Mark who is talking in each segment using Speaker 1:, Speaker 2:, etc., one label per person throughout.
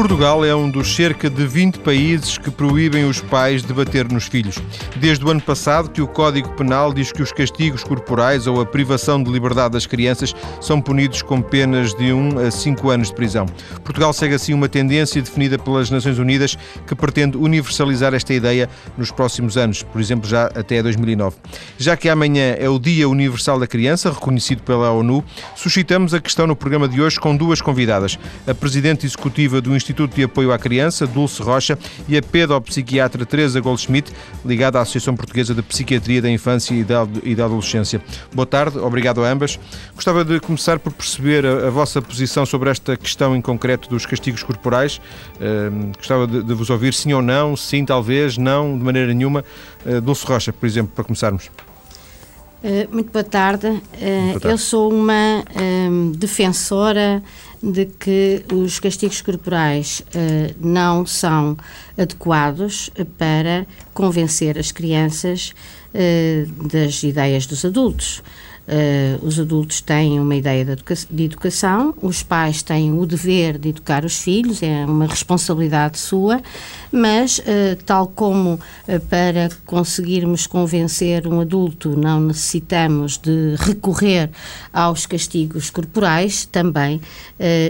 Speaker 1: Portugal é um dos cerca de 20 países que proíbem os pais de bater nos filhos. Desde o ano passado que o Código Penal diz que os castigos corporais ou a privação de liberdade das crianças são punidos com penas de 1 a 5 anos de prisão. Portugal segue assim uma tendência definida pelas Nações Unidas que pretende universalizar esta ideia nos próximos anos, por exemplo, já até 2009. Já que amanhã é o Dia Universal da Criança, reconhecido pela ONU, suscitamos a questão no programa de hoje com duas convidadas. A Presidente Executiva do Instituto Instituto de Apoio à Criança, Dulce Rocha, e a pedopsiquiatra Teresa Goldschmidt, ligada à Associação Portuguesa de Psiquiatria da Infância e da, e da Adolescência. Boa tarde, obrigado a ambas. Gostava de começar por perceber a, a vossa posição sobre esta questão em concreto dos castigos corporais. Uh, gostava de, de, vos ouvir sim ou não, sim, talvez, não, de maneira nenhuma. Uh, Dulce Rocha, por exemplo, para começarmos.
Speaker 2: Uh, muito boa tarde. Uh, boa tarde. Eu sou uma um, defensora de que os castigos corporais uh, não são adequados para convencer as crianças das ideias dos adultos. Uh, os adultos têm uma ideia de, educa de, educação, os pais têm o dever de educar os filhos, é uma responsabilidade sua, mas, uh, tal como uh, para conseguirmos convencer um adulto não necessitamos de recorrer aos castigos corporais, também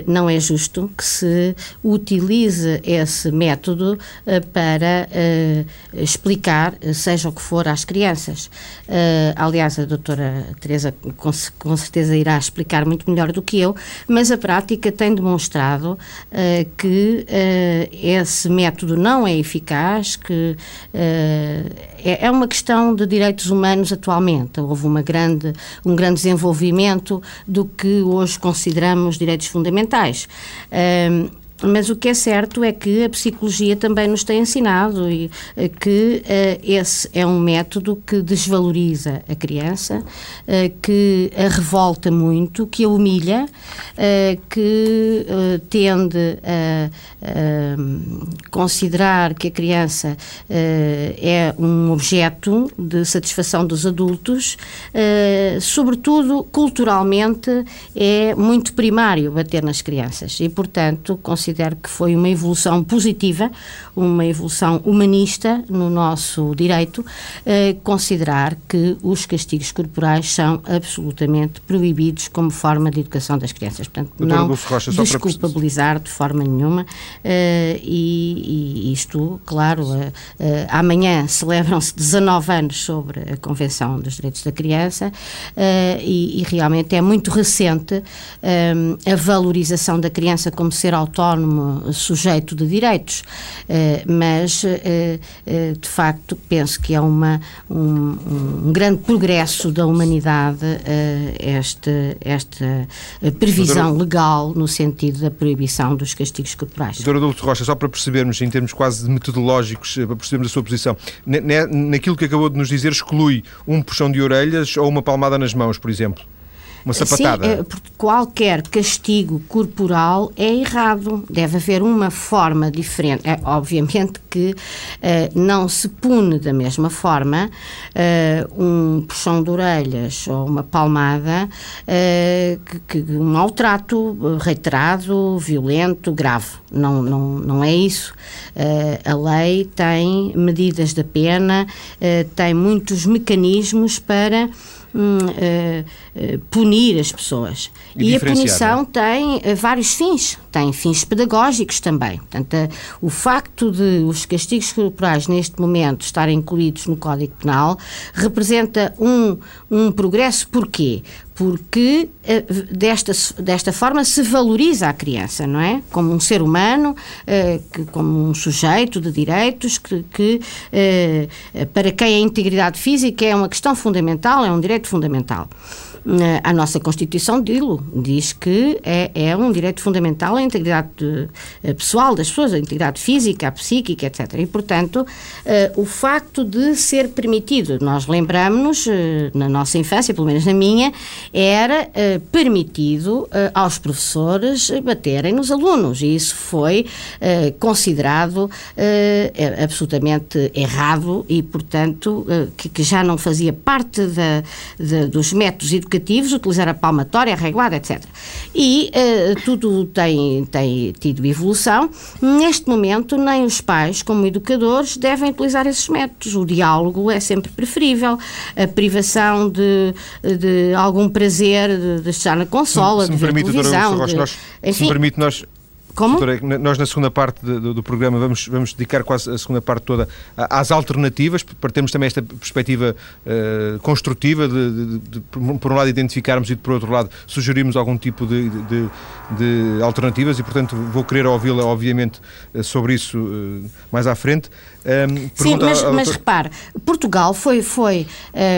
Speaker 2: não é justo que se utilize esse método para explicar, seja o que for, às crianças. aliás, a doutora Teresa com, com, certeza irá explicar muito melhor do que eu, mas a prática tem demonstrado uh, que uh, esse método não é eficaz, que uh, é, é, uma questão de direitos humanos atualmente. Houve uma grande, um grande desenvolvimento do que hoje consideramos direitos fundamentais. Mas o que é certo é que a psicologia também nos tem ensinado e, eh, que uh, esse é um método que desvaloriza a criança, uh, que a revolta muito, que a humilha, uh, que tende a, a, considerar que a criança é um objeto de satisfação dos adultos, sobretudo culturalmente é muito primário bater nas crianças e, portanto, considero considero que foi uma evolução positiva, uma evolução humanista no nosso direito, eh, considerar que os castigos corporais são absolutamente proibidos como forma de educação das crianças. Portanto, Doutora não Rocha, desculpabilizar para... de forma nenhuma eh, e, e, isto, claro, eh, eh amanhã celebram-se 19 anos sobre a Convenção dos Direitos da Criança eh, e, e, realmente é muito recente eh, a valorização da criança como ser autónomo autónomo sujeito de direitos, eh, mas eh, eh, de facto penso que é uma, um, um grande progresso da humanidade esta, esta previsão Doutora, legal no sentido da proibição dos castigos corporais.
Speaker 1: Doutora Doutor Rocha, só para percebermos, em termos quase metodológicos, para percebermos a sua posição, naquilo que acabou de nos dizer, exclui um puxão de orelhas ou uma palmada nas mãos, por exemplo? Uma sapatada.
Speaker 2: Sim, porque qualquer castigo corporal é errado. Deve haver uma forma diferente. É, obviamente que uh, não se pune da mesma forma uh, um puxão de orelhas ou uma palmada que, que, um maltrato reiterado, violento, grave. Não, não, não é isso. a lei tem medidas da pena, tem muitos mecanismos para hum, uh, uh, punir as pessoas. E, e a punição é? tem uh, vários fins, tem fins pedagógicos também. Portanto, o facto de os castigos corporais neste momento estarem incluídos no Código Penal representa um, um progresso. Porquê? Porque desta, desta forma se valoriza a criança, não é? Como um ser humano, como um sujeito de direitos, que, que para quem a integridade física é uma questão fundamental, é um direito fundamental. Eh, a nossa Constituição diz que é, é um direito fundamental a integridade de, a pessoal das pessoas, a integridade física, a psíquica, etc. E, portanto, uh, o facto de ser permitido, nós lembramos-nos, uh, na nossa infância, pelo menos na minha, era uh, permitido aos professores baterem nos alunos e isso foi considerado absolutamente errado e, portanto, que, que, já não fazia parte da, da, dos métodos educativos educativos, utilizar a palmatória, a reguada, etc. E uh, tudo tem, tem tido evolução. Neste momento, nem os pais, como educadores, devem utilizar esses métodos. O diálogo é sempre preferível. A privação de, de algum prazer de, de estar na consola, se, se de ver permite, televisão. De,
Speaker 1: nós, enfim, se me permite, nós
Speaker 2: como?
Speaker 1: Doutora, nós na segunda parte do, do, programa vamos, vamos dedicar quase a segunda parte toda às alternativas, para termos também esta perspectiva uh, construtiva de, de, de, por um lado, identificarmos e, por outro lado, sugerirmos algum tipo de, alternativas e, portanto, vou querer ouvi-la, obviamente, eh, sobre isso uh, mais à frente.
Speaker 2: Um, Sim, mas, mas repare, Portugal foi, foi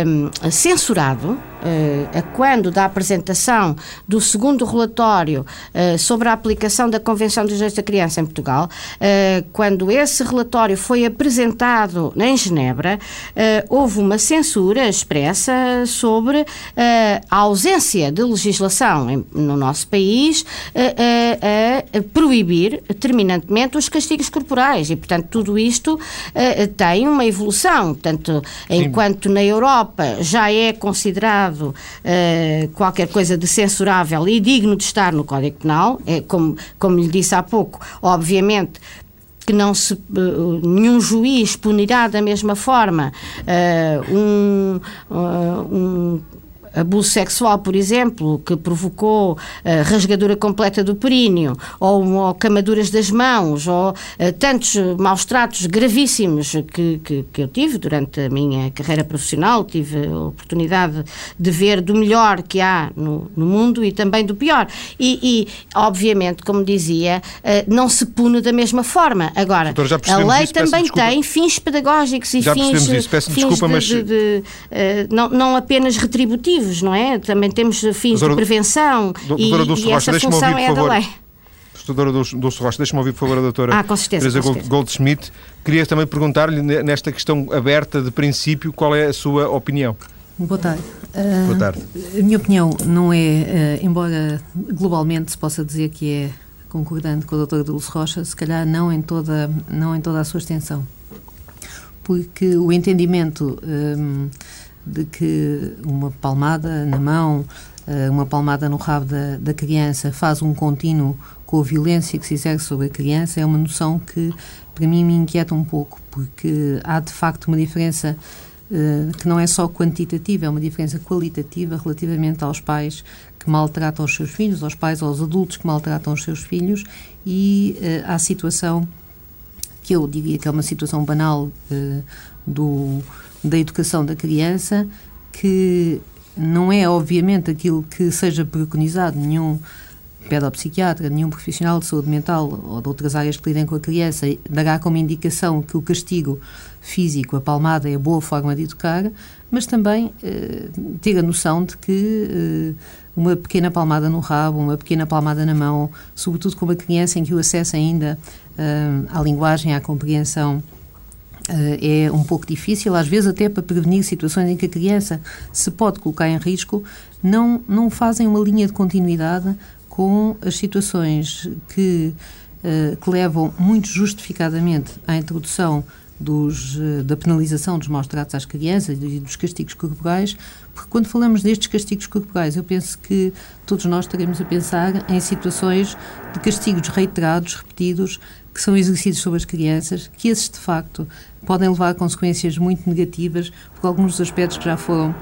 Speaker 2: um, censurado uh, quando da apresentação do segundo relatório uh, sobre a aplicação da Convenção dos Direitos da Criança em Portugal, uh, quando esse relatório foi apresentado em Genebra, houve uma censura expressa sobre a ausência de legislação no nosso país a proibir terminantemente os castigos corporais e, portanto, tudo isto tem uma evolução. Portanto, Sim. enquanto na Europa já é considerado uh, qualquer coisa de censurável e digno de estar no Código Penal, é, como, como lhe disse há pouco, obviamente que não se nenhum juiz punirá da mesma forma uh, um, uh, um abuso sexual, por exemplo, que provocou uh, rasgadura completa do períneo, ou, ou camaduras das mãos, ou uh, tantos maus tratos gravíssimos que, que, que, eu tive durante a minha carreira profissional, tive a oportunidade de ver do melhor que há no, no mundo e também do pior. E, e obviamente, como dizia, uh, não se pune da mesma forma. Agora, a lei isso, também tem fins pedagógicos e
Speaker 1: já
Speaker 2: fins,
Speaker 1: isso. Fins desculpa, de,
Speaker 2: mas... de, de, não, não apenas retributivos não é? Também temos fins doutora, de prevenção doutora e, Dulce e essa função ouvir, é da lei.
Speaker 1: Doutora Dulce Rocha, deixe-me ouvir, por favor, a doutora
Speaker 2: ah, com certeza,
Speaker 1: Teresa
Speaker 2: com certeza.
Speaker 1: Goldschmidt. Queria também perguntar-lhe, nesta questão aberta de princípio, qual é a sua opinião?
Speaker 3: Boa tarde.
Speaker 1: Uh, Boa tarde.
Speaker 3: A minha opinião não é, uh, embora globalmente se possa dizer que é concordante com a doutora Dulce Rocha, se calhar não em toda, não em toda a sua extensão. Porque o entendimento... Um, de que uma palmada na mão, eh, uma palmada no rabo da, da criança faz um contínuo com a violência que se exerce sobre a criança é uma noção que para mim me inquieta um pouco, porque há de facto uma diferença uh, que não é só quantitativa, é uma diferença qualitativa relativamente aos pais que maltratam os seus filhos, aos pais aos adultos que maltratam os seus filhos e uh, à situação que eu diria que é uma situação banal uh, do da educação da criança, que não é obviamente aquilo que seja preconizado nenhum pedopsiquiatra, nenhum profissional de saúde mental ou de outras áreas que lidem com a criança dará como indicação que o castigo físico, a palmada, é a boa forma de educar, mas também eh, ter a noção de que eh, uma pequena palmada no rabo, uma pequena palmada na mão, sobretudo com uma criança em que o acesso ainda eh, à linguagem, à compreensão é um pouco difícil, às vezes até para prevenir situações em que a criança se pode colocar em risco, não, não fazem uma linha de continuidade com as situações que, uh, que levam muito justificadamente à introdução dos, uh, da penalização dos maus tratos às crianças e dos castigos corporais, porque quando falamos destes castigos corporais, eu penso que todos nós estaremos a pensar em situações de castigos reiterados, repetidos, que são exercidos sobre as crianças, que esses de facto podem levar a consequências muito negativas, por alguns dos aspectos que já foram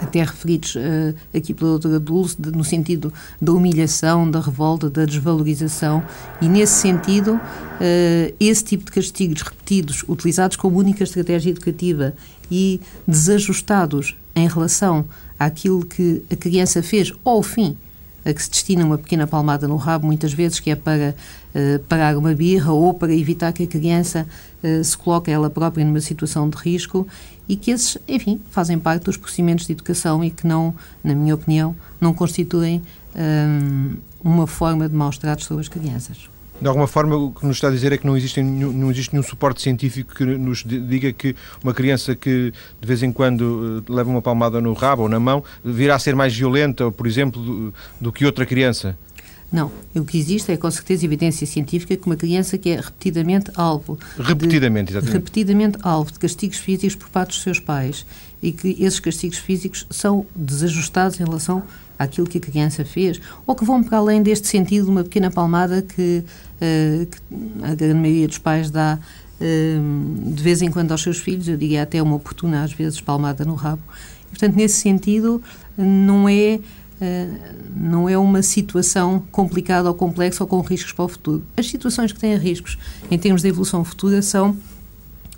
Speaker 3: até referidos uh, aqui pela doutora Dulce, de, no sentido da humilhação, da revolta, da desvalorização, e nesse sentido, uh, esse tipo de castigos repetidos, utilizados como única estratégia educativa e desajustados em relação àquilo que a criança fez ao fim a que se destina uma pequena palmada no rabo, muitas vezes, que é para uh, parar uma birra ou para evitar que a criança uh, se coloque ela própria numa situação de risco e que esses, enfim, fazem parte dos procedimentos de educação e que não, na minha opinião, não constituem um, uma forma de maus tratos sobre as crianças.
Speaker 1: De alguma forma, o que nos está a dizer é que não existe, nenhum, não existe nenhum suporte científico que nos diga que uma criança que de vez em quando eh, leva uma palmada no rabo ou na mão virá a ser mais violenta, por exemplo, do, do que outra criança.
Speaker 3: Não, o que existe é com certeza evidência científica que uma criança que é repetidamente alvo
Speaker 1: repetidamente,
Speaker 3: de, repetidamente alvo de castigos físicos por parte dos seus pais e que esses castigos físicos são desajustados em relação àquilo que a criança fez, ou que vão para além deste sentido de uma pequena palmada que, que a grande maioria dos pais dá uh, de vez em quando aos seus filhos, eu diria até uma oportuna, às vezes, palmada no rabo. E, portanto, nesse sentido, não é. Uh, não é uma situação complicada ou complexa ou com riscos para o futuro. As situações que têm riscos em termos de evolução futura são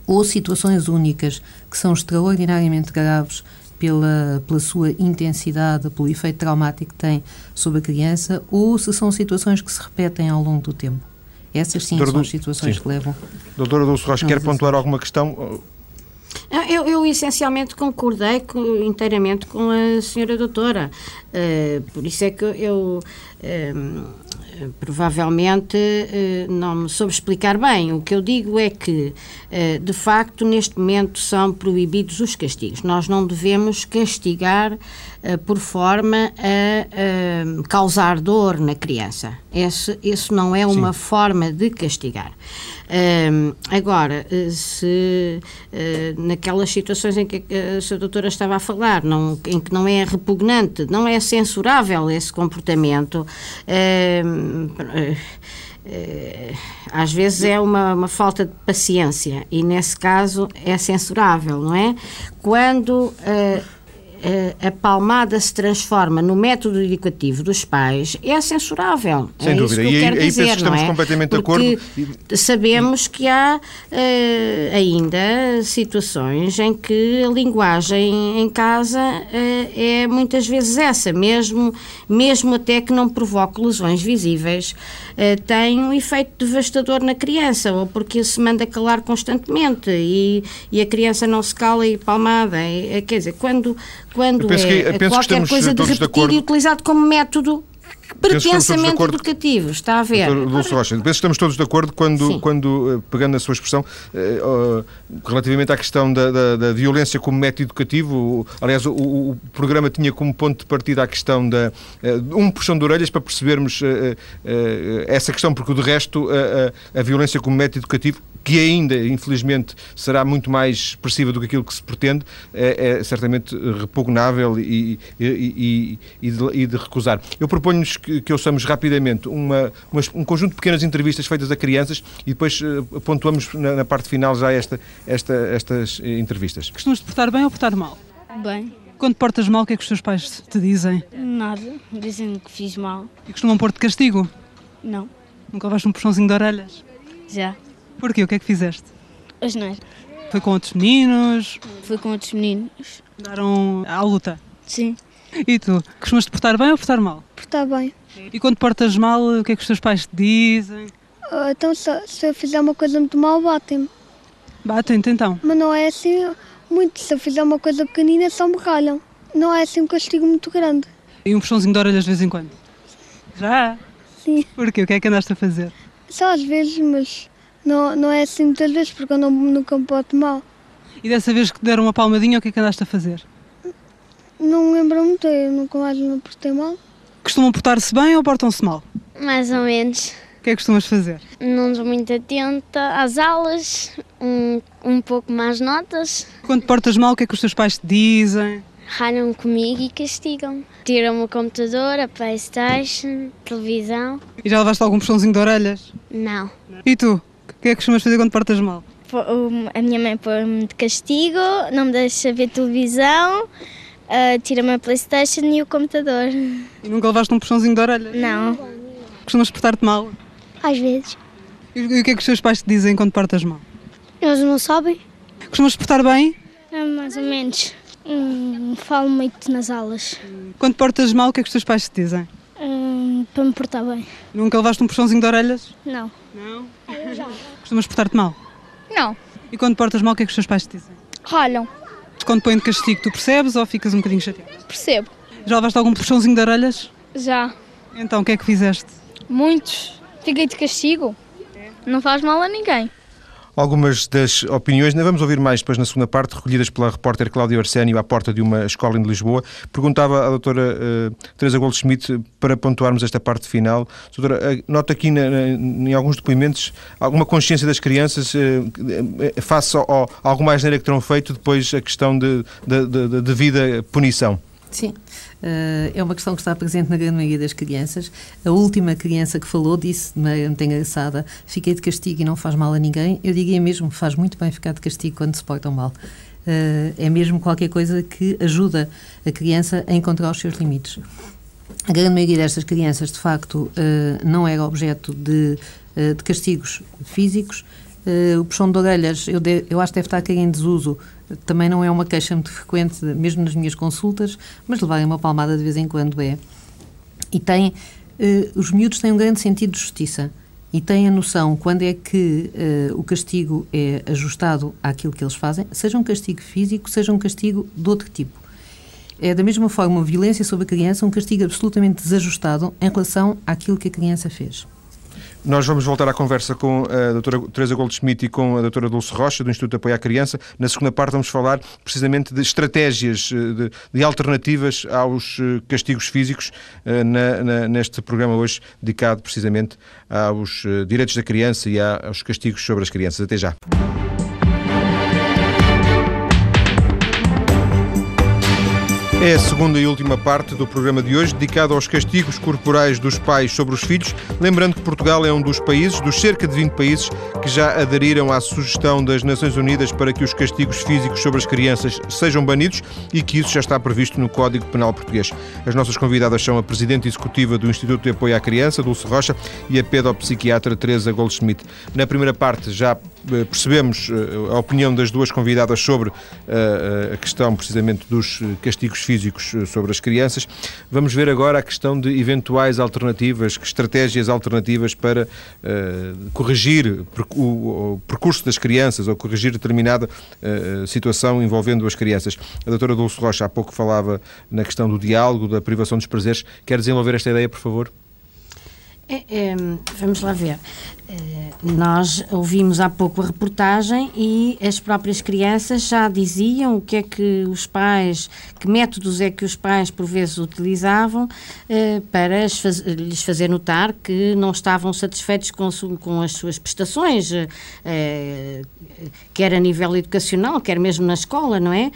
Speaker 3: ou situações únicas que são extraordinariamente graves pela, pela sua intensidade, pelo efeito traumático que tem sobre a criança, ou se são situações que se repetem ao longo do tempo. Essas sim Doutora são as situações sim. que levam.
Speaker 1: Doutora Dulce Rocha, quer pontuar alguma questão?
Speaker 2: Eu, eu, essencialmente concordei com, inteiramente com a senhora doutora. Uh, por isso é que eu. Uh, provavelmente uh, não me soube explicar bem. O que eu digo é que, uh, de facto, neste momento são proibidos os castigos. Nós não devemos castigar uh, por forma a causar dor na criança. Esse, esse não é uma Sim. forma de castigar. Agora, se naquelas situações em que a sua doutora estava a falar, não, em que não é repugnante, não é censurável esse comportamento, eh, eh, às vezes é uma, uma, falta de paciência e nesse caso é censurável, não é? Quando uh, a palmada se transforma no método educativo dos pais é censurável.
Speaker 1: Sem
Speaker 2: é
Speaker 1: dúvida.
Speaker 2: Isso que
Speaker 1: e aí,
Speaker 2: dizer,
Speaker 1: aí penso que estamos
Speaker 2: é?
Speaker 1: completamente de acordo.
Speaker 2: Sabemos que há uh, ainda situações em que a linguagem em casa uh, é muitas vezes essa, mesmo, mesmo até que não provoque lesões visíveis, uh, tem um efeito devastador na criança, ou porque se manda calar constantemente e, e a criança não se cala e palmada. É, quer dizer, quando quando é qualquer coisa de repetido e utilizado como método pretensamente educativo, está a ver.
Speaker 1: Dulce Rocha, penso que estamos todos de acordo quando, quando eh, pegando a sua expressão, uh, relativamente à questão da, da, da, violência como método educativo, aliás, o, o, programa tinha como ponto de partida a questão da uh, um puxão de orelhas para percebermos uh, essa questão, porque de resto a violência como método educativo que ainda, infelizmente, será muito mais expressiva do que aquilo que se pretende, é, é certamente repugnável e, e, e, de, e, de, recusar. Eu proponho-nos que, que ouçamos rapidamente uma, uma, um conjunto de pequenas entrevistas feitas a crianças e depois uh, pontuamos na, na, parte final já esta, esta, estas entrevistas.
Speaker 4: Costumas te portar bem ou portar mal?
Speaker 5: Bem.
Speaker 4: Quando portas mal, o que é que os teus pais te dizem?
Speaker 5: Nada. Dizem que fiz mal.
Speaker 4: E costumam pôr-te castigo?
Speaker 5: Não.
Speaker 4: Nunca levaste um puxãozinho de orelhas?
Speaker 5: Já.
Speaker 4: Porquê? O que é que fizeste?
Speaker 5: Asneira.
Speaker 4: Foi com outros meninos?
Speaker 5: Foi com outros meninos.
Speaker 4: Daram à luta?
Speaker 5: Sim.
Speaker 4: E tu? Costumas te portar bem ou portar mal?
Speaker 5: Portar bem.
Speaker 4: E quando portas mal, o que é que os teus pais te dizem?
Speaker 5: Uh, então, se, se, eu fizer uma coisa muito mal, batem-me.
Speaker 4: Batem-te então?
Speaker 5: Mas não é assim muito. Se eu fizer uma coisa pequenina, só me ralham. Não é assim um castigo muito grande.
Speaker 4: E um puxãozinho de orelhas de vez em quando? Já?
Speaker 5: Sim.
Speaker 4: Porquê? O que é que andaste a fazer?
Speaker 5: Só às vezes, mas não, não é assim muitas vezes, porque eu não, nunca me porto mal.
Speaker 4: E dessa vez que te deram uma palmadinha, o que é que andaste a fazer?
Speaker 5: Não me lembro muito, eu nunca mais me portei mal.
Speaker 4: Costumam portar-se bem ou portam-se mal?
Speaker 6: Mais ou menos.
Speaker 4: O que é que costumas fazer?
Speaker 6: Não estou muito atenta às aulas, um, um pouco mais notas.
Speaker 4: Quando te portas mal, o que é que os teus pais te dizem?
Speaker 6: Ralham comigo e castigam. Tiram o computador, a Playstation, televisão.
Speaker 4: E já levaste algum puxãozinho de orelhas?
Speaker 6: Não.
Speaker 4: E tu? O que é que costumas fazer quando portas mal?
Speaker 6: A minha mãe põe-me de castigo, não me deixa ver televisão, uh, tira-me a Playstation e o computador.
Speaker 4: E nunca levaste um puxãozinho de orelha?
Speaker 6: Não.
Speaker 4: Costumas portar-te mal?
Speaker 6: Às vezes.
Speaker 4: E o que é que os teus pais te dizem quando portas mal?
Speaker 6: Eles não sabem.
Speaker 4: Costumas portar bem?
Speaker 6: É, mais ou menos. Hum, falo muito nas aulas.
Speaker 4: Quando portas mal, o que é que os teus pais te dizem?
Speaker 6: Hum, para me portar bem.
Speaker 4: Nunca levaste um puxãozinho de orelhas?
Speaker 6: Não.
Speaker 4: Não? Eu já. Costumas portar-te mal?
Speaker 6: Não.
Speaker 4: E quando portas mal, o que é que os teus pais te dizem?
Speaker 6: Ralham.
Speaker 4: Quando põem de castigo, tu percebes ou ficas um bocadinho chateado?
Speaker 6: Percebo.
Speaker 4: Já levaste algum puxãozinho de orelhas?
Speaker 6: Já.
Speaker 4: Então, o que é que fizeste?
Speaker 6: Muitos. Fiquei de castigo. Não faz mal a ninguém.
Speaker 1: Algumas das opiniões. Ainda vamos ouvir mais depois na segunda parte, recolhidas pela repórter Cláudia Arsénio à porta de uma escola em Lisboa. Perguntava à doutora uh, Teresa Goldschmidt, para pontuarmos esta parte final, doutora, uh, nota aqui na, na, em alguns depoimentos alguma consciência das crianças uh, face a algo mais neira que terão feito depois a questão de, de, de, de vida punição.
Speaker 3: Sim, é uma questão que está presente na grande maioria das crianças. A última criança que falou disse, de maneira muito engraçada, fiquei de castigo e não faz mal a ninguém. Eu diria mesmo, faz muito bem ficar de castigo quando se portam mal. É mesmo qualquer coisa que ajuda a criança a encontrar os seus limites. A grande maioria destas crianças, de facto, não era objeto de, de castigos físicos, o puxão de orelhas, eu, de, eu acho que deve estar aqui em desuso. Também não é uma queixa muito frequente, mesmo nas minhas consultas, mas levarem uma palmada de vez em quando é. E tem, uh, os miúdos têm um grande sentido de justiça e têm a noção quando é que uh, o castigo é ajustado àquilo que eles fazem, seja um castigo físico, seja um castigo de outro tipo. É da mesma forma uma violência sobre a criança, um castigo absolutamente desajustado em relação àquilo que a criança fez.
Speaker 1: Nós vamos voltar à conversa com a doutora Teresa Goldschmidt e com a doutora Dulce Rocha, do Instituto de Apoio à Criança. Na segunda parte vamos falar precisamente de estratégias, eh, de, de alternativas aos eh, castigos físicos eh, na, na, neste programa hoje dedicado precisamente aos direitos da criança e aos castigos sobre as crianças. Até já. É a segunda e última parte do programa de hoje, dedicado aos castigos corporais dos pais sobre os filhos. Lembrando que Portugal é um dos países, dos cerca de 20 países, que já aderiram à sugestão das Nações Unidas para que os castigos físicos sobre as crianças sejam banidos e que isso já está previsto no Código Penal Português. As nossas convidadas são a Presidente Executiva do Instituto de Apoio à Criança, Dulce Rocha, e a pedopsiquiatra Teresa Goldschmidt. Na primeira parte já percebemos eh, a opinião das duas convidadas sobre eh, a questão precisamente dos castigos físicos eh, sobre as crianças. Vamos ver agora a questão de eventuais alternativas, estratégias alternativas para corrigir o, percurso das crianças ou corrigir determinada situação envolvendo as crianças. A doutora Dulce Rocha há pouco falava na questão do diálogo, da privação dos prazeres. Quer desenvolver esta ideia, por favor?
Speaker 2: É, é, vamos lá ver. Eh, nós ouvimos há pouco a reportagem e as próprias crianças já diziam o que é que os pais, que métodos é que os pais por vezes utilizavam eh, para lhes fazer notar que não estavam satisfeitos com, com as suas prestações, eh, quer a nível educacional, quer mesmo na escola, não é?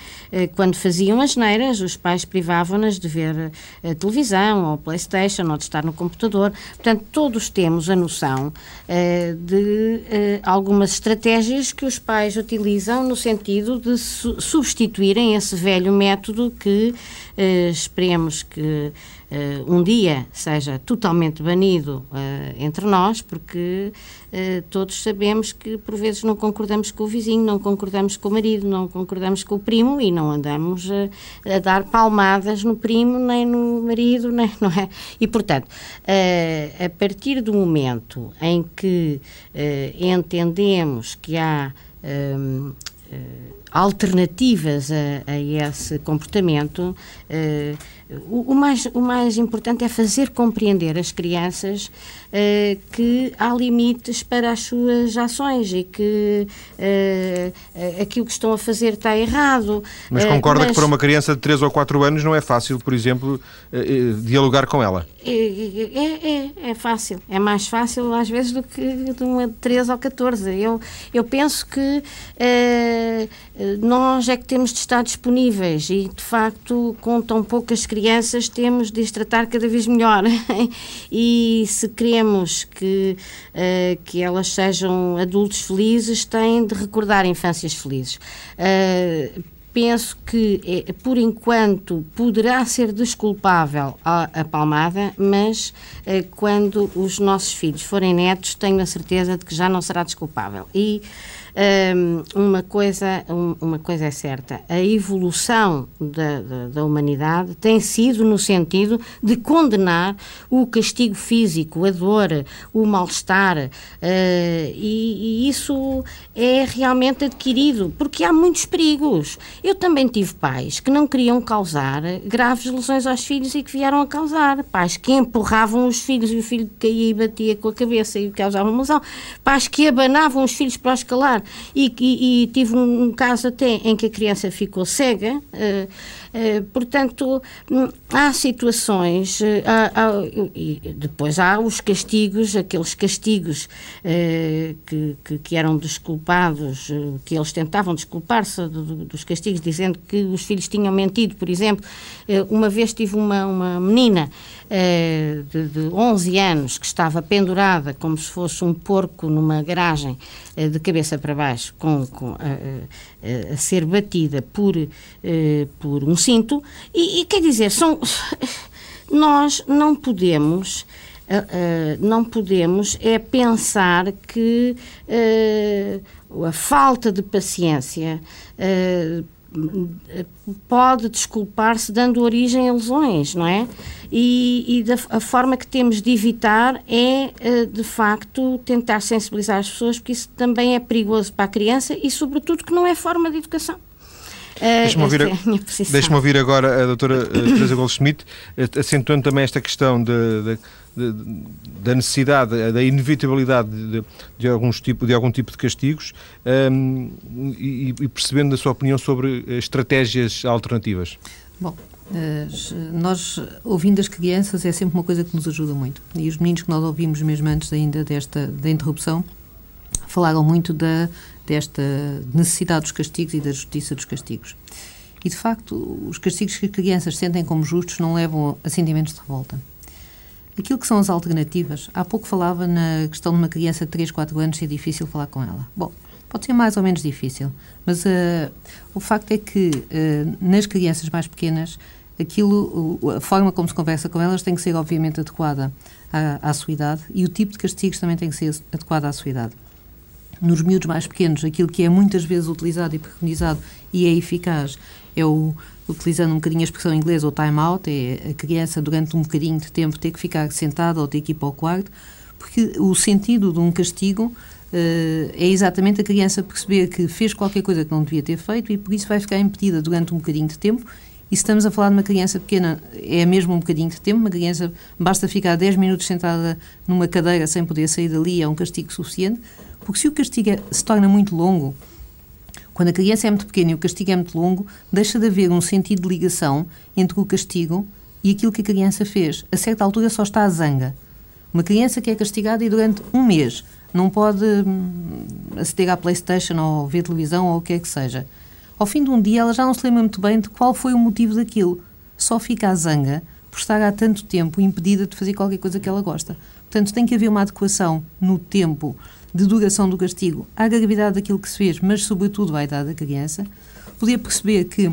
Speaker 2: Quando faziam as neiras, os pais privavam-nas de ver televisão ou Playstation ou de estar no computador. Portanto, todos temos a noção eh, de eh, algumas estratégias que os pais utilizam no sentido de su substituírem esse velho método que eh, esperemos que uh, um dia seja totalmente banido uh, entre nós, porque uh, todos sabemos que por vezes não concordamos com o vizinho, não concordamos com o marido, não concordamos com o primo e não andamos a, a dar palmadas no primo, nem no marido, nem, não é? E portanto, a partir do momento em que entendemos que há um, alternativas a, a, esse comportamento, o, o, mais, o mais importante é fazer compreender às crianças uh, que há limites para as suas ações e que uh, aquilo que estão a fazer está errado.
Speaker 1: Mas concorda mas... que para uma criança de 3 ou 4 anos não é fácil, por exemplo, dialogar com ela?
Speaker 2: É, é, é, é, fácil. É mais fácil às vezes do que de uma de 13 ou 14. Eu, eu penso que nós é que temos de estar disponíveis e, de facto, com tão poucas crianças crianças temos de as tratar cada vez melhor. e se queremos que, uh, que elas sejam adultos felizes, têm de recordar infâncias felizes. Uh, penso que, é, por enquanto, poderá ser desculpável a, a palmada, mas eh, quando os nossos filhos forem netos, tenho a certeza de que já não será desculpável. E um, uma, coisa, um, uma coisa é certa: a evolução da, da, da, humanidade tem sido no sentido de condenar o castigo físico, a dor, o mal-estar, uh, e, e, isso é realmente adquirido, porque há muitos perigos Eu também tive pais que não queriam causar graves lesões aos filhos e que vieram a causar. Pais que empurravam os filhos e o filho caía e batia com a cabeça e causava lesão. Pais que abanavam os filhos para escalar. E, e, e tive um, caso até em que a criança ficou cega. Uh, portanto, hum, há situações, uh, há, há, e depois há os castigos, aqueles castigos que, que, que, eram desculpados, que eles tentavam desculpar-se dos castigos, dizendo que os filhos tinham mentido. Por exemplo, uma vez tive uma, uma menina eh, de, de 11 anos que estava pendurada como se fosse um porco numa garagem eh, de cabeça para baixo com, com a, a, ser batida por, eh, por um cinto. E, e quer dizer, são nós não podemos não podemos é pensar que a falta de paciência pode desculpar-se dando origem a lesões, não é? E, e da, a forma que temos de evitar é, eh, de facto, tentar sensibilizar as pessoas, porque isso também é perigoso para a criança e, sobretudo, que não é forma de educação.
Speaker 1: Eh, deixa-me ouvir, é deixa ouvir agora a doutora eh, Teresa Goldschmidt, acentuando também esta questão de, de da necessidade, da inevitabilidade de, de, alguns tipo, de algum tipo de castigos um, e, e, percebendo a sua opinião sobre estratégias alternativas.
Speaker 3: Bom, nós, ouvindo as crianças, é sempre uma coisa que nos ajuda muito. E os meninos que nós ouvimos, mesmo antes ainda desta da interrupção, falaram muito da, desta necessidade dos castigos e da justiça dos castigos. E, de facto, os castigos que as crianças sentem como justos não levam a sentimentos de revolta. Aquilo que são as alternativas, há pouco falava na questão de uma criança de 3, 4 anos ser difícil falar com ela. Bom, pode ser mais ou menos difícil, mas uh, o facto é que uh, nas crianças mais pequenas, aquilo, a forma como se conversa com elas tem que ser obviamente adequada à, à sua idade e o tipo de castigos também tem que ser adequado à sua idade. Nos miúdos mais pequenos, aquilo que é muitas vezes utilizado e preconizado e é eficaz é o, utilizando um bocadinho a expressão inglesa, o time out, é a criança durante um bocadinho de tempo ter que ficar sentada ou ter que ir para o quarto, porque o sentido de um castigo Uh, é exatamente a criança perceber que fez qualquer coisa que não devia ter feito e por isso vai ficar impedida durante um bocadinho de tempo. E se estamos a falar de uma criança pequena, é mesmo um bocadinho de tempo. Uma criança basta ficar 10 minutos sentada numa cadeira sem poder sair dali, é um castigo suficiente. Porque se o castigo é, se torna muito longo, quando a criança é muito pequena e o castigo é muito longo, deixa de haver um sentido de ligação entre o castigo e aquilo que a criança fez. A certa altura só está a zanga. Uma criança que é castigada e durante um mês não pode hum, aceder à Playstation ou ver televisão ou o que é que seja. Ao fim de um dia ela já não se lembra muito bem de qual foi o motivo daquilo. Só fica a zanga por estar há tanto tempo impedida de fazer qualquer coisa que ela gosta. Portanto, tem que haver uma adequação no tempo de duração do castigo à gravidade daquilo que se fez, mas sobretudo à idade da criança. Podia perceber que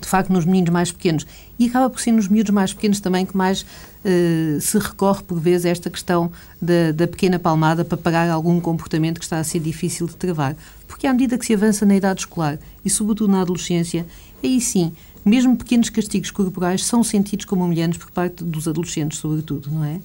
Speaker 3: de facto, nos meninos mais pequenos. E acaba por ser nos miúdos mais pequenos também que mais uh, se recorre, por vezes, a esta questão da, da, pequena palmada para parar algum comportamento que está a ser difícil de travar. Porque à medida que se avança na idade escolar e, sobretudo, na adolescência, aí sim, mesmo pequenos castigos corporais são sentidos como humilhantes por parte dos adolescentes, sobretudo, não é?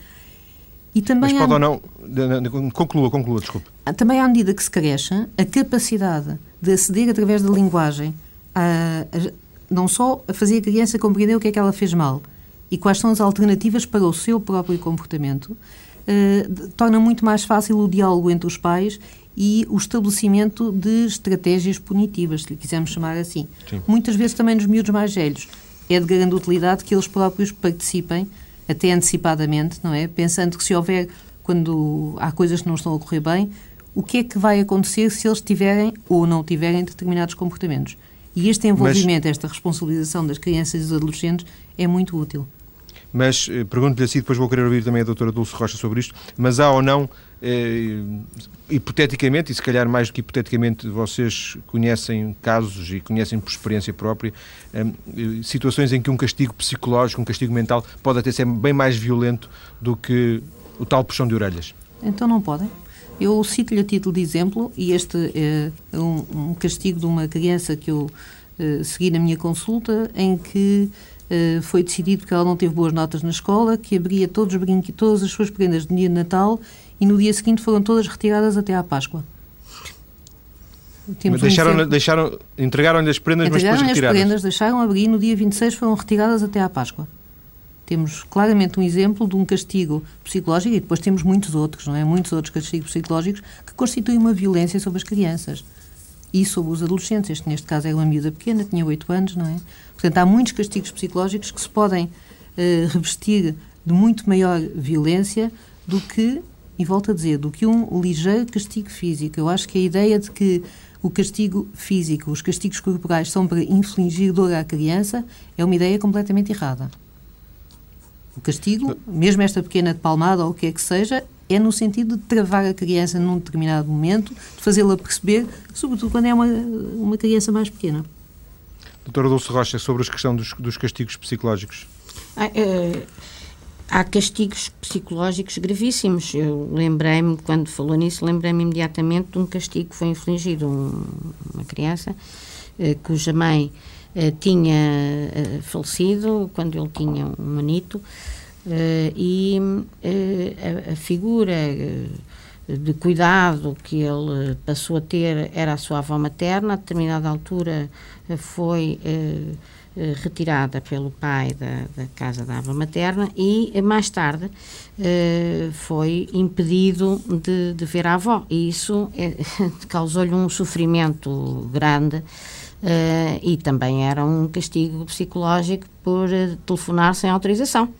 Speaker 1: E também Mas pode ou não. Conclua, conclua, desculpe.
Speaker 3: Também, à medida que se cresce, a capacidade de aceder através da linguagem a, a, não só a fazer a criança compreender o que é que ela fez mal e quais são as alternativas para o seu próprio comportamento, uh, torna muito mais fácil o diálogo entre os pais e o estabelecimento de estratégias punitivas, se lhe quisermos chamar assim. Sim. Muitas vezes também nos miúdos mais velhos é de grande utilidade que eles próprios participem, até antecipadamente, não é? Pensando que se houver, quando há coisas que não estão a correr bem, o que é que vai acontecer se eles tiverem ou não tiverem determinados comportamentos. E este envolvimento, mas, esta responsabilização das crianças e dos adolescentes é muito útil.
Speaker 1: Mas, eh, pergunto-lhe assim, depois vou querer ouvir também a doutora Dulce Rocha sobre isto, mas há ou não, hipoteticamente, e se calhar mais do que hipoteticamente, vocês conhecem casos e conhecem por experiência própria, eh, situações em que um castigo psicológico, um castigo mental, pode até ser bem mais violento do que o tal puxão de orelhas?
Speaker 3: Então não podem. Eu cito-lhe a título de exemplo, e este é um, castigo de uma criança que eu segui na minha consulta, em que foi decidido que ela não teve boas notas na escola, que abria todos os brinquedos, todas as suas prendas de dia de Natal e no dia seguinte foram todas retiradas até à Páscoa.
Speaker 1: Temos deixaram, um deixaram, entregaram-lhe as prendas, entregaram mas depois retiradas.
Speaker 3: as prendas, deixaram abrir no dia 26, foram retiradas até à Páscoa. Temos claramente um exemplo de um castigo psicológico e depois temos muitos outros, não é? Muitos outros castigos psicológicos que constituem uma violência sobre as crianças e sobre os adolescentes. Este, neste caso, é uma miúda pequena, tinha 8 anos, não é? Portanto, há muitos castigos psicológicos que se podem uh, revestir de muito maior violência do que, e volto a dizer, do que um ligeiro castigo físico. Eu acho que a ideia de que o castigo físico, os castigos corporais são para infligir dor à criança é uma ideia completamente errada. O castigo, mesmo esta pequena palmada ou o que é que seja, é no sentido de travar a criança num determinado momento, de fazê-la perceber, sobretudo quando é uma, uma criança mais pequena.
Speaker 1: Doutora Dulce Rocha, sobre a questão dos, dos castigos psicológicos.
Speaker 2: Ah, é, há castigos psicológicos gravíssimos. Eu lembrei-me, quando falou nisso, lembrei-me imediatamente de um castigo que foi infligido a um, uma criança eh, cuja mãe eh, tinha eh, falecido quando ele tinha um manito e a, a, figura de cuidado que ele passou a ter era a sua avó materna, a determinada altura foi eh, retirada pelo pai da, da, casa da avó materna e eh, mais tarde eh, foi impedido de, de, ver a avó e isso causou-lhe um sofrimento grande e também era um castigo psicológico por telefonar sem autorização.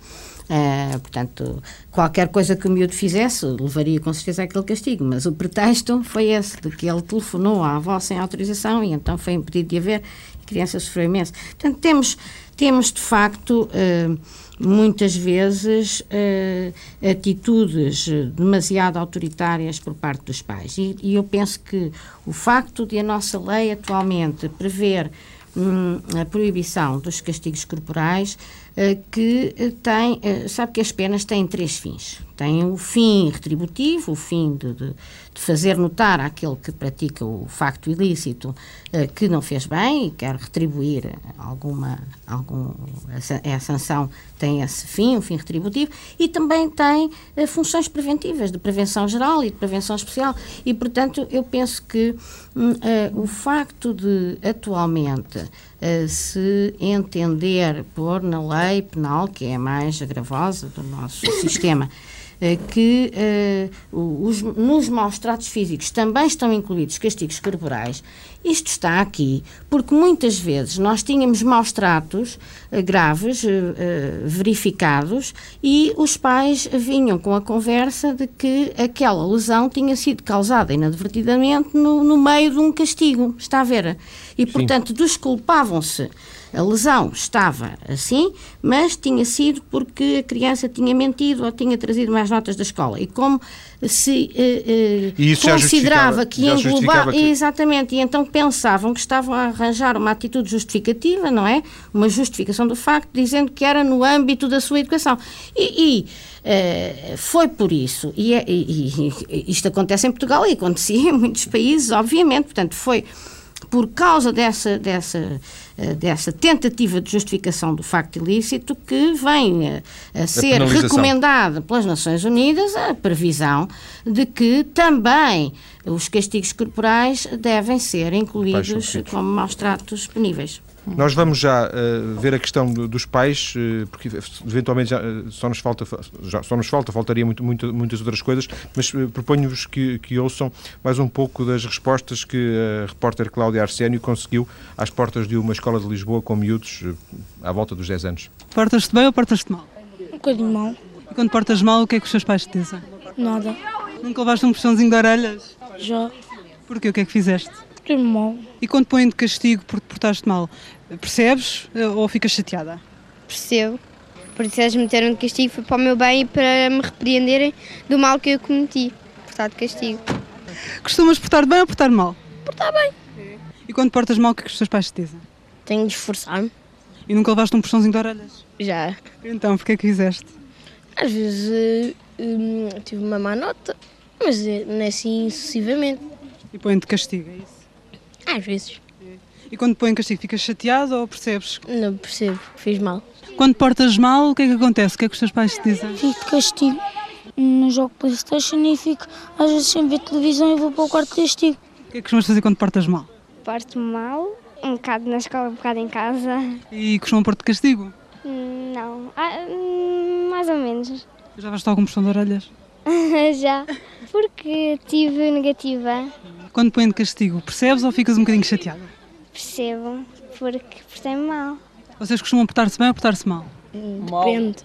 Speaker 2: Uh, portanto, qualquer coisa que o miúdo fizesse levaria com certeza aquele castigo, mas o pretexto foi esse, de que ele telefonou à avó sem autorização e então foi impedido de haver criança sofreu imenso. Portanto, temos, temos de facto, uh, muitas vezes, uh, atitudes demasiado autoritárias por parte dos pais. E, e, eu penso que o facto de a nossa lei atualmente prever hum, a proibição dos castigos corporais eh, que eh, tem, eh, sabe que as penas têm três fins. Tem o fim retributivo, o fim de, de, de fazer notar àquele que pratica o facto ilícito que não fez bem e quer retribuir alguma, algum, a, sanção tem esse fim, o fim retributivo, e também tem funções preventivas, de prevenção geral e de prevenção especial. E, portanto, eu penso que hum, o facto de atualmente se entender pôr na lei penal, que é a mais agravosa do nosso sistema, eh, que uh, os, nos maus tratos físicos também estão incluídos castigos corporais. Isto está aqui porque muitas vezes nós tínhamos maus tratos uh, graves verificados e os pais vinham com a conversa de que aquela lesão tinha sido causada inadvertidamente no, no meio de um castigo. Está a ver? E, portanto, desculpavam-se a lesão estava assim, mas tinha sido porque a criança tinha mentido ou tinha trazido mais notas da escola. E como se eh, eh, considerava que englobava. Que... Exatamente, e então pensavam que estavam a arranjar uma atitude justificativa, não é? Uma justificação do facto, dizendo que era no âmbito da sua educação. E. e Uh, foi por isso, e, é, e, e, isto acontece em Portugal e acontecia em muitos países, obviamente, portanto, foi por causa dessa, dessa, eh, dessa tentativa de justificação do facto ilícito que vem a, a ser recomendada pelas Nações Unidas a previsão de que também os castigos corporais devem ser incluídos como maus tratos puníveis.
Speaker 1: Nós vamos já uh, ver a questão do, dos pais, uh, porque eventualmente já, uh, só nos falta, já, só nos falta, faltaria muito, muito, muitas outras coisas, mas proponho-vos que, que, ouçam mais um pouco das respostas que a repórter Cláudia Arsénio conseguiu às portas de uma escola de Lisboa com miúdos à volta dos 10 anos.
Speaker 4: Portas-te bem ou portas-te mal?
Speaker 5: Um bocadinho mal.
Speaker 4: E quando portas mal, o que é que os seus pais te dizem?
Speaker 5: Nada.
Speaker 4: Nunca levaste um puxãozinho de orelhas?
Speaker 5: Já.
Speaker 4: Porquê? O que é que fizeste?
Speaker 5: Portei-me mal.
Speaker 4: E quando põem de castigo porque portaste mal, percebes eh, ou ficas chateada?
Speaker 7: Percebo. Por isso eles meteram de castigo foi para o meu bem e para me repreenderem do mal que eu cometi. Portar de castigo.
Speaker 4: Costumas portar bem ou portar mal?
Speaker 7: Portar bem.
Speaker 4: E quando portas mal, o que é que os teus pais te dizem?
Speaker 7: Tenho de esforçar-me.
Speaker 4: E nunca levaste um puxãozinho de orelhas?
Speaker 7: Já.
Speaker 4: Então, porquê é que fizeste?
Speaker 7: Às vezes uh, tive uma má nota, mas não é assim sucessivamente.
Speaker 4: E põem de castigo, é isso?
Speaker 7: Às vezes.
Speaker 4: E quando põem castigo, ficas chateado ou percebes?
Speaker 7: Não percebo, fiz mal.
Speaker 4: Quando portas mal, o que é que acontece? O que é que os teus pais te dizem?
Speaker 5: Fico de castigo no jogo Playstation e fico às vezes sem ver televisão e vou para o quarto de castigo.
Speaker 4: O que é que costumas fazer quando portas mal?
Speaker 6: Porto mal, um bocado na escola, um bocado em casa.
Speaker 4: E costumam pôr de castigo?
Speaker 6: Hum, Não, Ah, hum, mais ou menos.
Speaker 4: Já vais algum puxão de orelhas?
Speaker 6: Já, porque tive negativa,
Speaker 4: Quando põem de castigo, percebes ou ficas um bocadinho chateada?
Speaker 6: percebo, porque portei-me mal.
Speaker 4: Vocês costumam portar-se bem ou portar-se mal?
Speaker 8: Depende.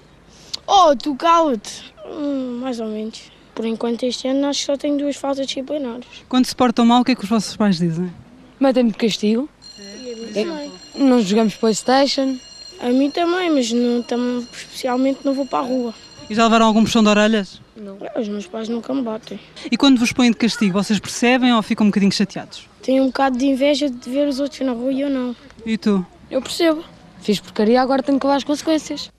Speaker 8: Oh, tu cala-te. Hum, mais ou menos. Por enquanto, este ano acho que só tenho duas faltas disciplinares.
Speaker 4: Quando se portam mal, o que é que os vossos pais dizem?
Speaker 9: Metem-me de castigo. É, Não jogamos Playstation.
Speaker 8: A mim também, mas não, tam, especialmente não vou para a rua.
Speaker 4: E já levaram algum puxão de orelhas?
Speaker 8: Os meus pais nunca me batem.
Speaker 4: E quando vos põem de castigo, vocês percebem ou ficam um bocadinho chateados?
Speaker 8: Tenho um bocado de inveja de ver os outros na rua e eu não.
Speaker 4: E tu?
Speaker 9: Eu percebo. Fiz porcaria, agora tenho que levar as consequências.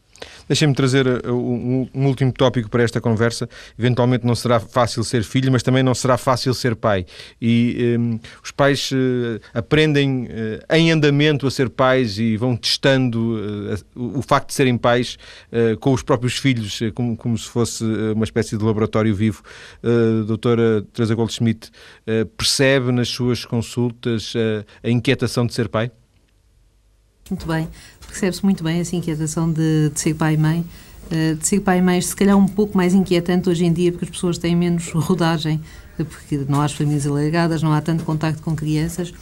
Speaker 1: Deixem-me trazer uh, um, um último tópico para esta conversa. Eventualmente não será fácil ser filho, mas também não será fácil ser pai. E um, os pais uh, aprendem uh, em andamento a ser pais e vão testando o, o facto de serem pais com os próprios filhos, como, como, se fosse uma espécie de laboratório vivo. doutora Teresa Goldschmidt, percebe nas suas consultas a inquietação de ser pai?
Speaker 3: Muito bem, percebe-se muito bem essa inquietação de, de ser pai e mãe. Uh, de ser pai e mãe, se calhar um pouco mais inquietante hoje em dia, porque as pessoas têm menos rodagem, porque não há as famílias alargadas, não há tanto contacto com crianças,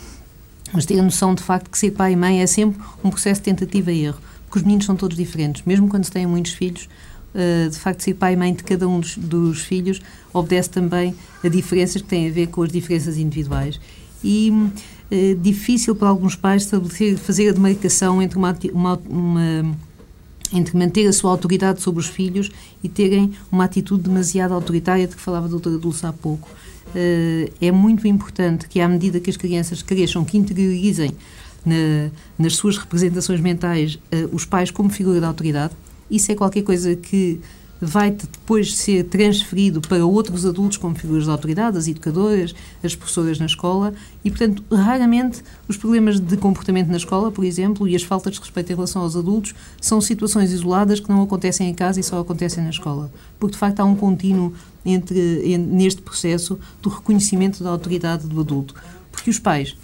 Speaker 3: mas ter a noção de facto que ser pai e mãe é sempre um processo de tentativa e erro, porque os meninos são todos diferentes, mesmo quando se têm muitos filhos, uh, de facto ser pai e mãe de cada um dos, dos filhos obedece também a diferenças que têm a ver com as diferenças individuais. E é difícil para alguns pais estabelecer, fazer a demarcação entre uma, uma, uma, entre manter a sua autoridade sobre os filhos e terem uma atitude demasiado autoritária de que falava a doutora Dulce há pouco. Uh, é muito importante que, à medida que as crianças cresçam, que interiorizem na, nas suas representações mentais uh, os pais como figura de autoridade. Isso é qualquer coisa que vai depois ser transferido para outros adultos como figuras de autoridade, as educadoras, as professoras na escola e, portanto, raramente os problemas de comportamento na escola, por exemplo, e as faltas de respeito em relação aos adultos são situações isoladas que não acontecem em casa e só acontecem na escola. Porque, de facto, há um contínuo entre, neste processo do reconhecimento da autoridade do adulto. Porque os pais,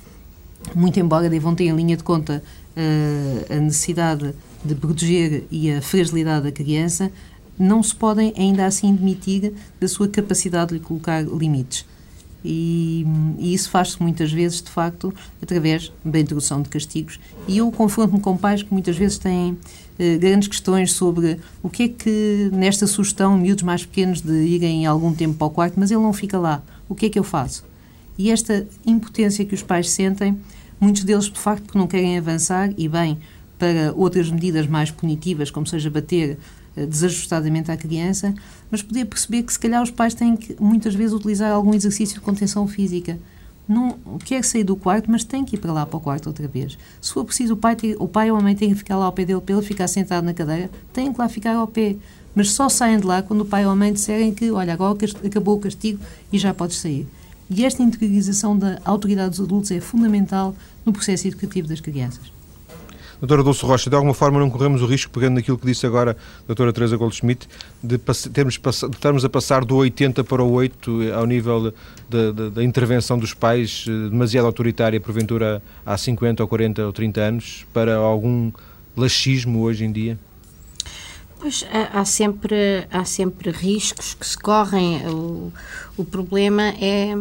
Speaker 3: muito embora devam ter em linha de conta uh, a necessidade de proteger e a fragilidade da criança, não se podem ainda assim demitir da sua capacidade de lhe colocar limites. E, e isso faz-se muitas vezes, de facto, através da introdução de castigos. E eu confronto-me com pais que muitas vezes têm eh, grandes questões sobre o que é que, nesta sugestão, miúdos mais pequenos de irem algum tempo para o quarto, mas ele não fica lá. O que é que eu faço? E esta impotência que os pais sentem, muitos deles, de facto, porque não querem avançar, e bem, para outras medidas mais punitivas, como seja bater desajustadamente à criança, mas poder perceber que se calhar os pais têm que muitas vezes utilizar algum exercício de contenção física. Não quer sair do quarto, mas tem que ir para lá para o quarto outra vez. Se for preciso, o pai, o pai ou a mãe tem que ficar lá ao pé dele para ele ficar sentado na cadeira, tem que lá ficar ao pé. Mas só saem de lá quando o pai ou a mãe disserem que, olha, agora acabou o castigo e já podes sair. E esta interiorização da autoridade dos adultos é fundamental no processo educativo das crianças.
Speaker 1: Doutora Dulce Rocha, de alguma forma não corremos o risco, pegando naquilo que disse agora a doutora Teresa Goldschmidt, de, termos, de estarmos a passar do 80 para o 8 eh, ao nível da intervenção dos pais, eh, demasiado autoritária, porventura há 50 ou 40 ou 30 anos, para algum laxismo hoje em dia?
Speaker 2: Pois há sempre, há sempre riscos que se correm. O, o problema é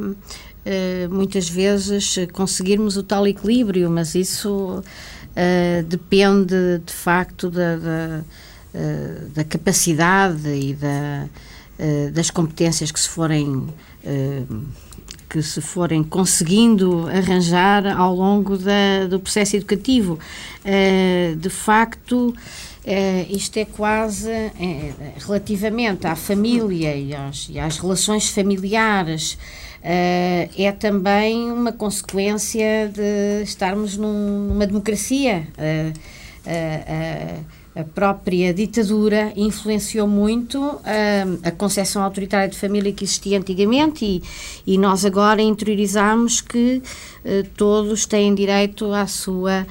Speaker 2: eh, muitas vezes conseguirmos o tal equilíbrio, mas isso uh, depende de facto da, da, uh, da capacidade e da, uh, das competências que se forem que se forem conseguindo arranjar ao longo da, do processo educativo. de facto, isto é quase relativamente à família e às, e às relações familiares. Uh, é também uma consequência de estarmos num, numa democracia. Uh, uh, a própria ditadura influenciou muito a concepção autoritária de família que existia antigamente e, e nós agora interiorizamos que todos têm direito à sua.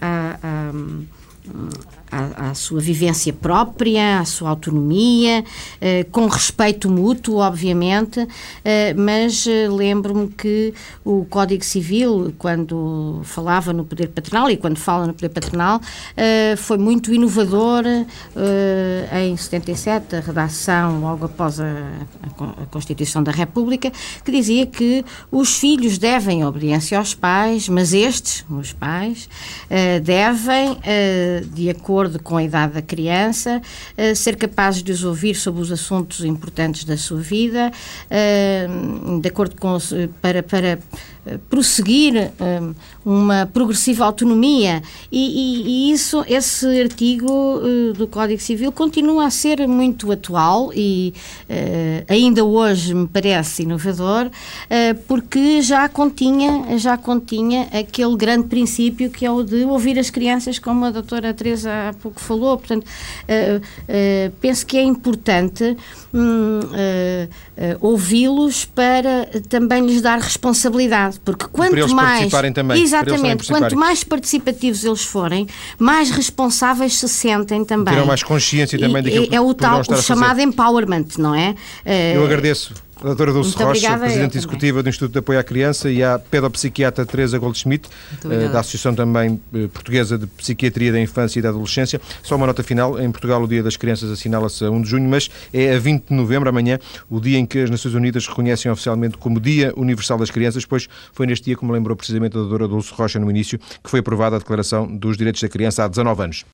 Speaker 2: à, à, à, sua vivência própria, à sua autonomia, com respeito mútuo, obviamente, mas lembro-me que o Código Civil, quando falava no poder patronal e quando fala no poder patronal, foi muito inovador em 77, a redação logo após a, a, Constituição da República, que dizia que os filhos devem obediência aos pais, mas estes, os pais, devem, de acordo com a idade da criança, uh, ser capazes de os ouvir sobre os assuntos importantes da sua vida, de acordo com para, para prosseguir um, uma progressiva autonomia. E, e, e, isso, esse artigo do Código Civil continua a ser muito atual e ainda hoje me parece inovador porque já continha, já continha aquele grande princípio que é o de ouvir as crianças como a doutora Teresa há pouco falou, portanto penso que é importante um, ouvi-los para também lhes dar responsabilidade porque quanto mais
Speaker 1: também,
Speaker 2: exatamente, quanto mais participativos eles forem, mais responsáveis se sentem também.
Speaker 1: Terão mais consciência também daquilo
Speaker 2: é, é o tal o chamado empowerment, não é?
Speaker 1: Eu agradeço a doutora Dulce Rocha, obrigada, Presidente Executiva do Instituto de Apoio à Criança e à pedopsiquiatra Teresa Goldschmidt, eh, da Associação também eh, Portuguesa de Psiquiatria da Infância e da Adolescência. Só uma nota final, em Portugal o Dia das Crianças assinala-se a 1 de junho, mas é a 20 de novembro, amanhã, o dia em que as Nações Unidas reconhecem oficialmente como Dia Universal das Crianças, pois foi neste dia, como lembrou precisamente a doutora Dulce Rocha no início, que foi aprovada a Declaração dos Direitos da Criança há 19 anos.